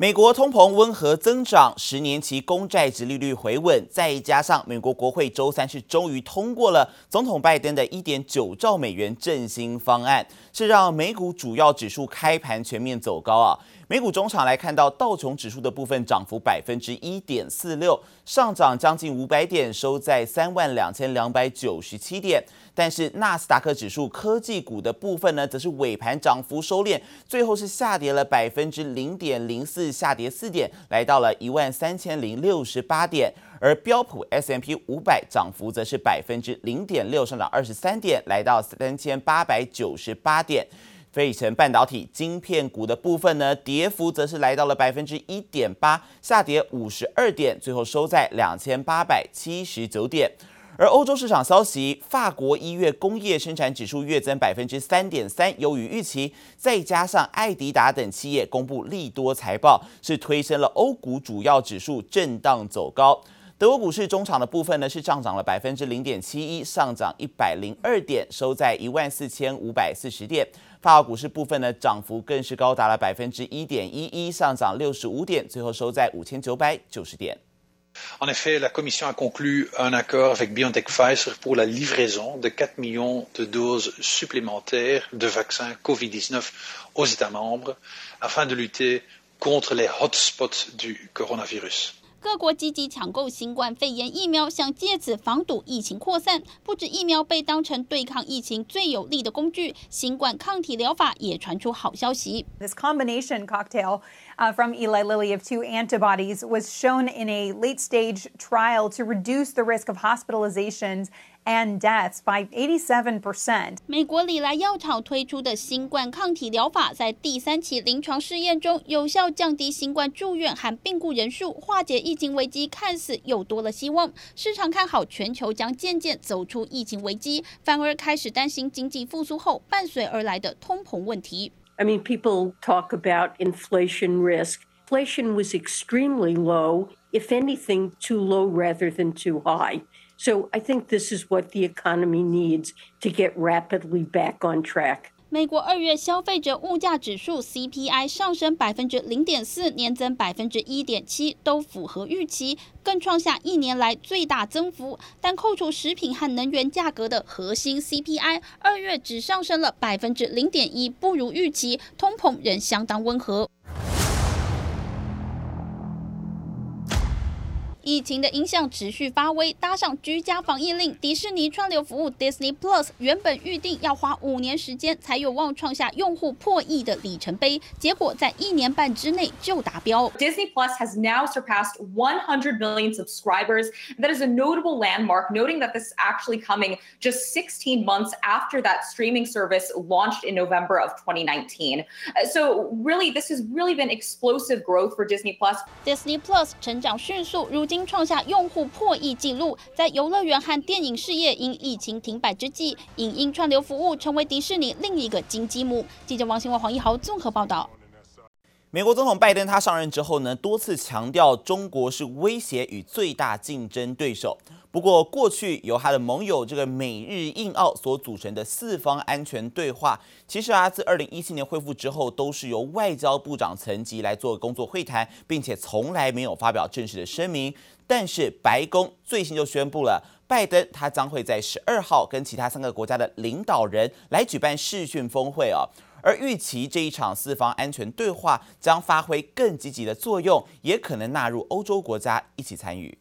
美国通膨温和增长，十年期公债殖利率回稳，再加上美国国会周三是终于通过了总统拜登的一点九兆美元振兴方案，是让美股主要指数开盘全面走高啊。美股中场来看到道琼指数的部分涨幅百分之一点四六，上涨将近五百点，收在三万两千两百九十七点。但是纳斯达克指数科技股的部分呢，则是尾盘涨幅收敛，最后是下跌了百分之零点零四，下跌四点，来到了一万三千零六十八点。而标普 S M P 五百涨幅则是百分之零点六，上涨二十三点，来到三千八百九十八点。费城半导体晶片股的部分呢，跌幅则是来到了百分之一点八，下跌五十二点，最后收在两千八百七十九点。而欧洲市场消息，法国一月工业生产指数月增百分之三点三，优于预期。再加上爱迪达等企业公布利多财报，是推升了欧股主要指数震荡走高。德国股市中场的部分呢，是上涨了百分之零点七一，上涨一百零二点，收在一万四千五百四十点。法国股市部分呢，涨幅更是高达了百分之一点一一，上涨六十五点，最后收在五千九百九十点。En effet, la Commission a conclu un accord avec BioNTech Pfizer pour la livraison de 4 millions de doses supplémentaires de vaccins COVID-19 aux États membres afin de lutter contre les hotspots du coronavirus. 各国积极抢购新冠肺炎疫苗，想借此防堵疫情扩散。不止疫苗被当成对抗疫情最有力的工具，新冠抗体疗法也传出好消息。This combination cocktail, uh, from Eli Lilly of two antibodies was shown in a late-stage trial to reduce the risk of hospitalizations And deaths by 87%. 美国礼来药厂推出的新冠抗体疗法，在第三期临床试验中，有效降低新冠住院和病故人数，化解疫情危机，看似又多了希望。市场看好全球将渐渐走出疫情危机，反而开始担心经济复苏后伴随而来的通膨问题。I mean, people talk about inflation risk. Inflation was extremely low, if anything, too low rather than too high. So I think this is what the economy needs to get rapidly back on track. 美国二月消费者物价指数 CPI 上升百分之零点四，年增百分之一点七，都符合预期，更创下一年来最大增幅。但扣除食品和能源价格的核心 CPI，二月只上升了百分之零点一，不如预期，通膨仍相当温和。疫情的影响持续发威，搭上居家防疫令，迪士尼串流服务 Disney Plus 原本预定要花五年时间才有望创下用户破亿的里程碑，结果在一年半之内就达标。Disney Plus has now surpassed 100 million subscribers. That is a notable landmark, noting that this is actually coming just 16 months after that streaming service launched in November of 2019. So really, this has really been explosive growth for Disney Plus. Disney Plus 成长迅速，如今 创下用户破亿纪录，在游乐园和电影事业因疫情停摆之际，影音串流服务成为迪士尼另一个金鸡母。记者王新文、黄一豪综合报道。美国总统拜登他上任之后呢，多次强调中国是威胁与最大竞争对手。不过，过去由他的盟友这个美日印澳所组成的四方安全对话，其实啊，自二零一七年恢复之后，都是由外交部长层级来做工作会谈，并且从来没有发表正式的声明。但是白宫最新就宣布了，拜登他将会在十二号跟其他三个国家的领导人来举办视讯峰会哦，而预期这一场四方安全对话将发挥更积极的作用，也可能纳入欧洲国家一起参与。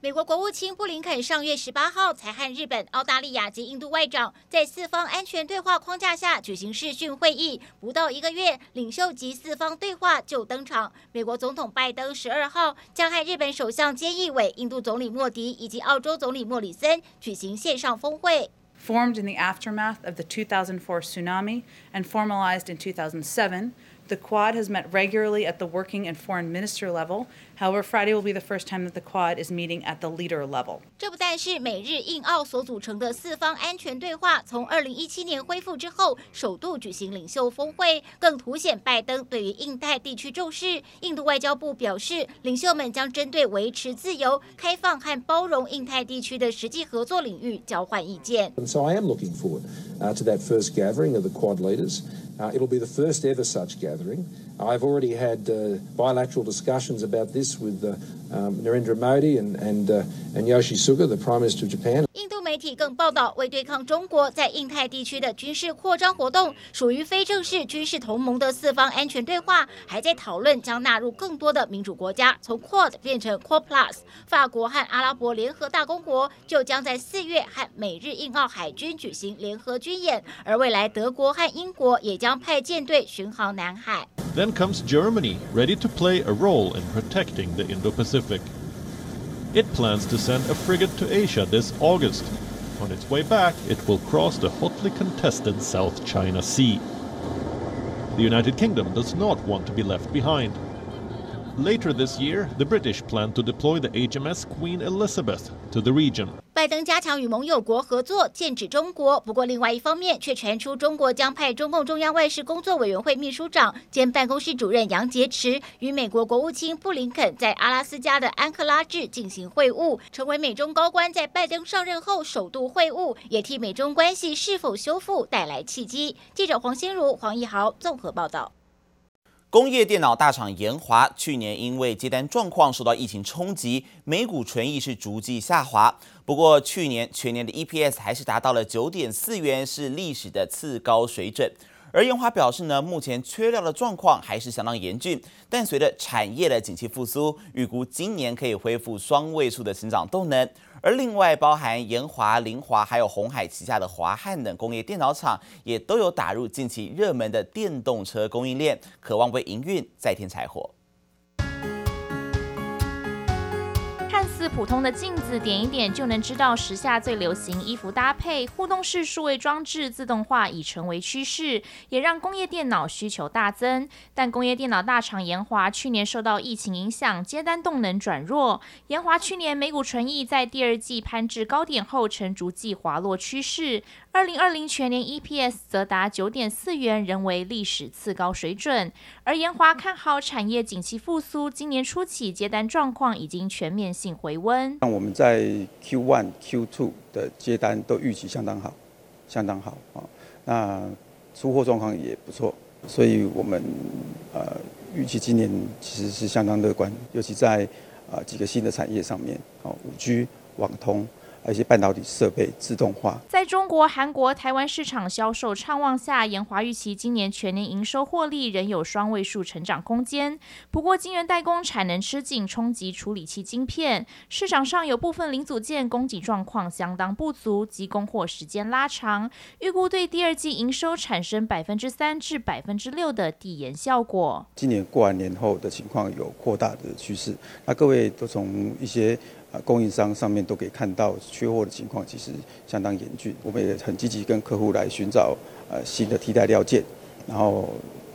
美国国务卿布林肯上月十八号才和日本、澳大利亚及印度外长在四方安全对话框架下举行视讯会议，不到一个月，领袖级四方对话就登场。美国总统拜登十二号将和日本首相菅义伟、印度总理莫迪以及澳洲总理莫里森举行线上峰会。Formed in the aftermath of the 2004 tsunami and formalized in 2007. The Quad has met regularly at the working and foreign minister level. However, Friday will be the first time that the Quad is meeting at the leader level. 这不但是美日印澳所组成的四方安全对话，从二零一七年恢复之后，首度举行领袖峰会，更凸显拜登对于印太地区重视。印度外交部表示，领袖们将针对维持自由、开放和包容印太地区的实际合作领域交换意见。So I am looking forward to that first gathering of the Quad leaders. Uh, it'll be the first ever such gathering. I've already had uh, bilateral discussions about this with uh, um, Narendra Modi and, and, uh, and Yoshi Suga, the Prime Minister of Japan. 媒体更报道，为对抗中国在印太地区的军事扩张活动，属于非正式军事同盟的四方安全对话，还在讨论将纳入更多的民主国家，从 Quad 变成 Quad Plus。法国和阿拉伯联合大公国就将在四月和美日印澳海军举行联合军演，而未来德国和英国也将派舰队巡航南海。Then comes Germany, ready to play a role in protecting the Indo-Pacific. It plans to send a frigate to Asia this August. On its way back, it will cross the hotly contested South China Sea. The United Kingdom does not want to be left behind. Later this year, the British plan to deploy the HMS Queen Elizabeth to the region. 拜登加强与盟友国合作，剑指中国。不过，另外一方面却传出中国将派中共中央外事工作委员会秘书长兼办公室主任杨洁篪与美国国务卿布林肯在阿拉斯加的安克拉治进行会晤，成为美中高官在拜登上任后首度会晤，也替美中关系是否修复带来契机。记者黄心如、黄义豪综合报道。工业电脑大厂研华去年因为接单状况受到疫情冲击，每股纯益是逐季下滑。不过去年全年的 EPS 还是达到了九点四元，是历史的次高水准。而研华表示呢，目前缺料的状况还是相当严峻，但随着产业的景气复苏，预估今年可以恢复双位数的成长动能。而另外，包含延华、凌华还有鸿海旗下的华汉等工业电脑厂，也都有打入近期热门的电动车供应链，渴望为营运再添柴火。似普通的镜子，点一点就能知道时下最流行衣服搭配。互动式数位装置自动化已成为趋势，也让工业电脑需求大增。但工业电脑大厂研华去年受到疫情影响，接单动能转弱。研华去年每股纯益在第二季攀至高点后，呈逐季滑落趋势。二零二零全年 EPS 则达九点四元，仍为历史次高水准。而研华看好产业景气复苏，今年初起接单状况已经全面性回温。那我们在 Q1、Q2 的接单都预期相当好，相当好啊。那出货状况也不错，所以我们呃预期今年其实是相当乐观，尤其在啊几个新的产业上面，哦，五 G、网通。一些半导体设备自动化，在中国、韩国、台湾市场销售畅旺下，研华预期今年全年营收获利仍有双位数成长空间。不过，晶圆代工产能吃紧，冲击处理器晶片，市场上有部分零组件供给状况相当不足，及供货时间拉长，预估对第二季营收产生百分之三至百分之六的递延效果。今年过完年后的情况有扩大的趋势，那各位都从一些。啊，供应商上面都可以看到缺货的情况，其实相当严峻。我们也很积极跟客户来寻找呃新的替代料件，然后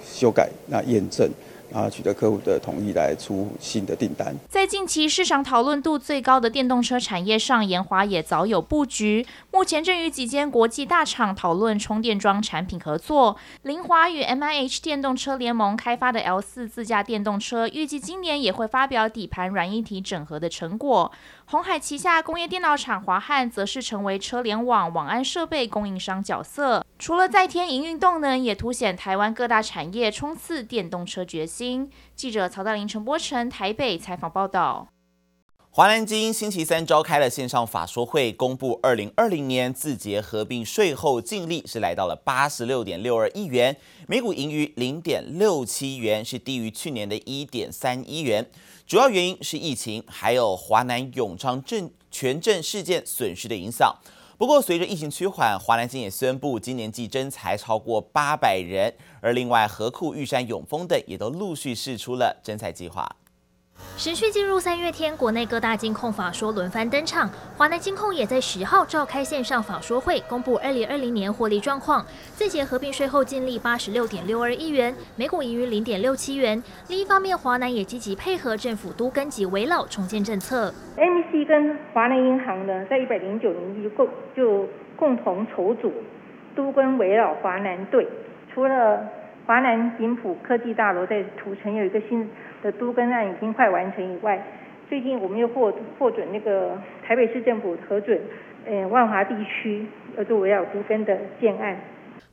修改那验证。啊取得客户的同意来出新的订单。在近期市场讨论度最高的电动车产业上，研华也早有布局。目前正与几间国际大厂讨论充电桩产品合作。凌华与 MIH 电动车联盟开发的 L 四自驾电动车，预计今年也会发表底盘软硬体整合的成果。鸿海旗下工业电脑厂华汉则是成为车联网网安设备供应商角色。除了在添营运动能，也凸显台湾各大产业冲刺电动车决心。记者曹大林、陈波成台北采访报道。华南基因星期三召开了线上法说会，公布二零二零年字节合并税后净利是来到了八十六点六二亿元，每股盈余零点六七元，是低于去年的一点三一元。主要原因是疫情，还有华南永昌镇权镇事件损失的影响。不过，随着疫情趋缓，华南金也宣布今年季征才超过八百人，而另外河库、玉山、永丰等也都陆续试出了征才计划。持续进入三月天，国内各大金控法说轮番登场，华南金控也在十号召开线上法说会，公布二零二零年获利状况。自结合并税后净利八十六点六二亿元，每股盈余零点六七元。另一方面，华南也积极配合政府都更及围老重建政策。，M C 跟华南银行呢，在一百零九年就共就共同筹组都跟围老华南队，除了华南锦浦科技大楼在土城有一个新的都更案已经快完成以外，最近我们又获获准那个台北市政府核准，呃万华地区要做围老都更的建案。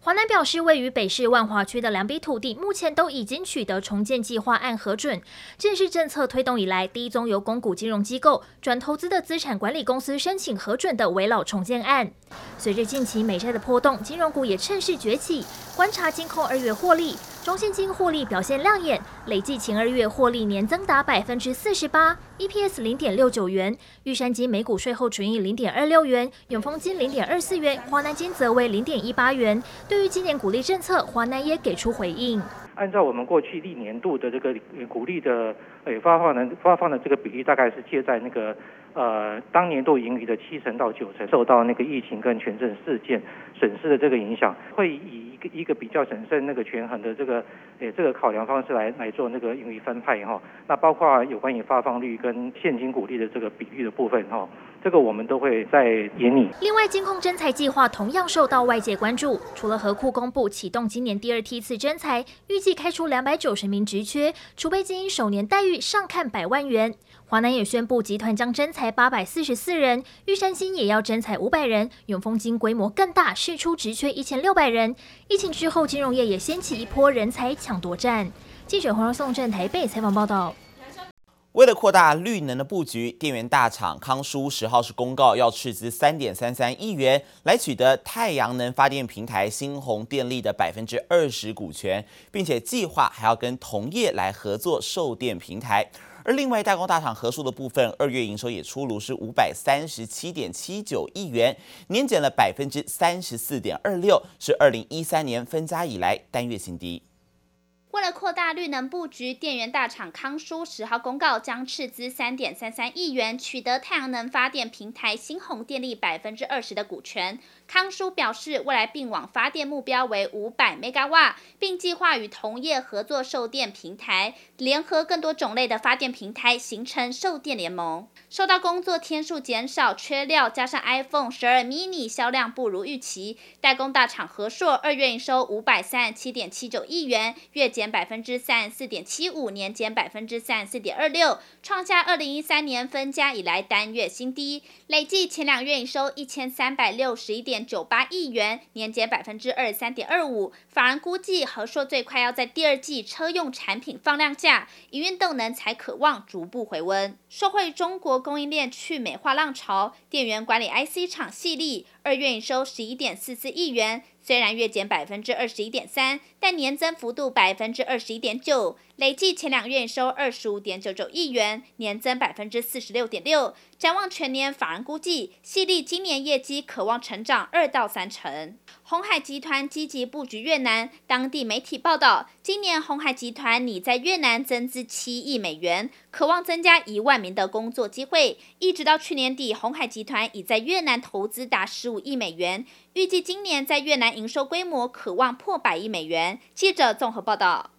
华南表示，位于北市万华区的两笔土地，目前都已经取得重建计划案核准，这是政策推动以来第一宗由公股金融机构转投资的资产管理公司申请核准的围老重建案。随着近期美债的波动，金融股也趁势崛起。观察金控二月获利。中信金获利表现亮眼，累计前二月获利年增达百分之四十八，EPS 零点六九元。玉山金每股税后纯益零点二六元，永丰金零点二四元，华南金则为零点一八元。对于今年股利政策，华南也给出回应。按照我们过去历年度的这个股利的诶发放的发放的这个比例，大概是介在那个。呃，当年度盈余的七成到九成受到那个疫情跟权证事件损失的这个影响，会以一个比较审慎、那个权衡的这个诶这个考量方式来来做那个盈余分配哈。那包括有关于发放率跟现金股利的这个比率的部分哈，这个我们都会在眼里。另外，金控征才计划同样受到外界关注，除了合库公布启动今年第二梯次征才，预计开出两百九十名职缺，储备金首年待遇上看百万元。华南也宣布，集团将征才八百四十四人，玉山金也要征才五百人，永丰金规模更大，释出职缺一千六百人。疫情之后，金融业也掀起一波人才抢夺战。记者黄若颂台北采访报道。为了扩大绿能的布局，电源大厂康舒十号是公告要斥资三点三三亿元来取得太阳能发电平台新鸿电力的百分之二十股权，并且计划还要跟同业来合作售电平台。而另外，代工大厂和硕的部分，二月营收也出炉是五百三十七点七九亿元，年减了百分之三十四点二六，是二零一三年分家以来单月新低。为了扩大绿能布局，电源大厂康舒十号公告将斥资三点三三亿元取得太阳能发电平台新鸿电力百分之二十的股权。康舒表示，未来并网发电目标为五百 mega 瓦，并计划与同业合作售电平台，联合更多种类的发电平台，形成售电联盟。受到工作天数减少、缺料，加上 iPhone 十二 mini 销量不如预期，代工大厂和硕二月营收五百三十七点七九亿元，月减百分之三十四点七五，年减百分之三十四点二六，创下二零一三年分家以来单月新低。累计前两月营收一千三百六十一点九八亿元，年减百分之二十三点二五。法人估计和硕最快要在第二季车用产品放量价，营运动能才渴望逐步回温。受惠中国。供应链去美化浪潮，电源管理 IC 厂系利二月营收十一点四四亿元，虽然月减百分之二十一点三，但年增幅度百分之二十一点九，累计前两月收二十五点九九亿元，年增百分之四十六点六。展望全年，法人估计，系利今年业绩可望成长二到三成。鸿海集团积极布局越南，当地媒体报道，今年鸿海集团拟在越南增资七亿美元，可望增加一万名的工作机会。一直到去年底，鸿海集团已在越南投资达十五亿美元，预计今年在越南营收规模可望破百亿美元。记者综合报道。